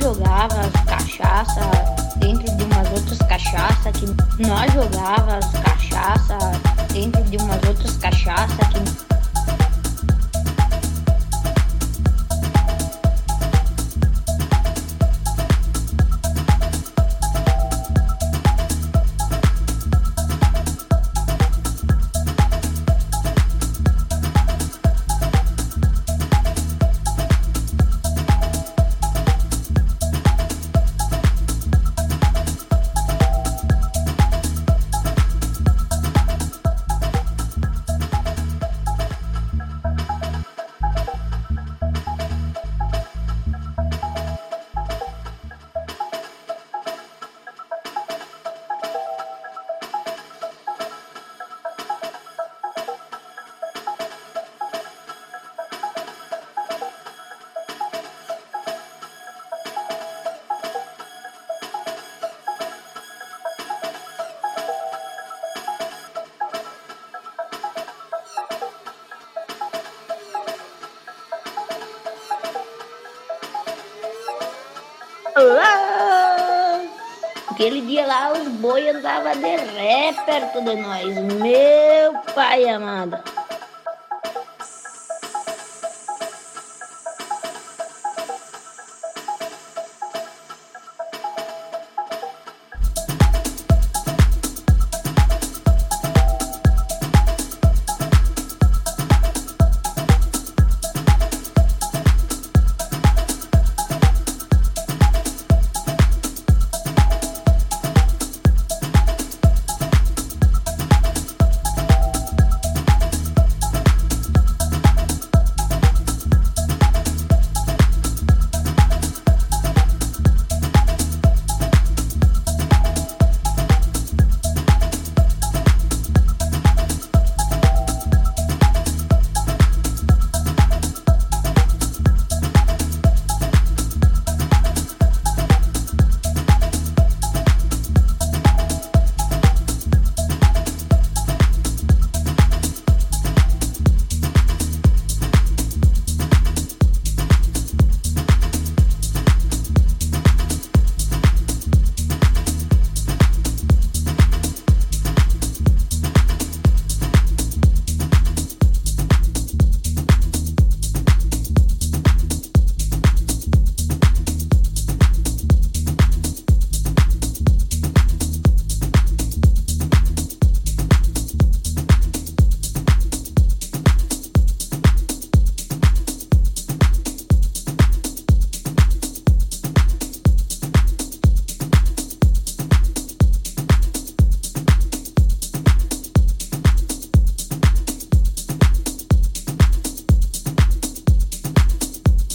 jogava cachaça dentro de umas outras cachaça que nós jogava cachaça Aquele dia lá os boi andavam de ré perto de nós. Meu pai amado.